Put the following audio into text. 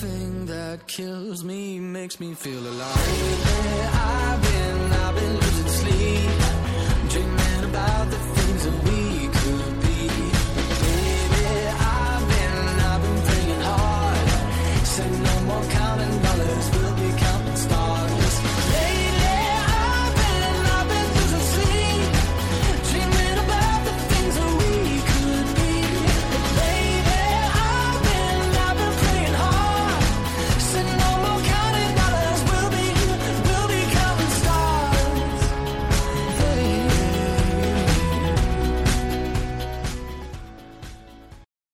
thing that kills me makes me feel alive.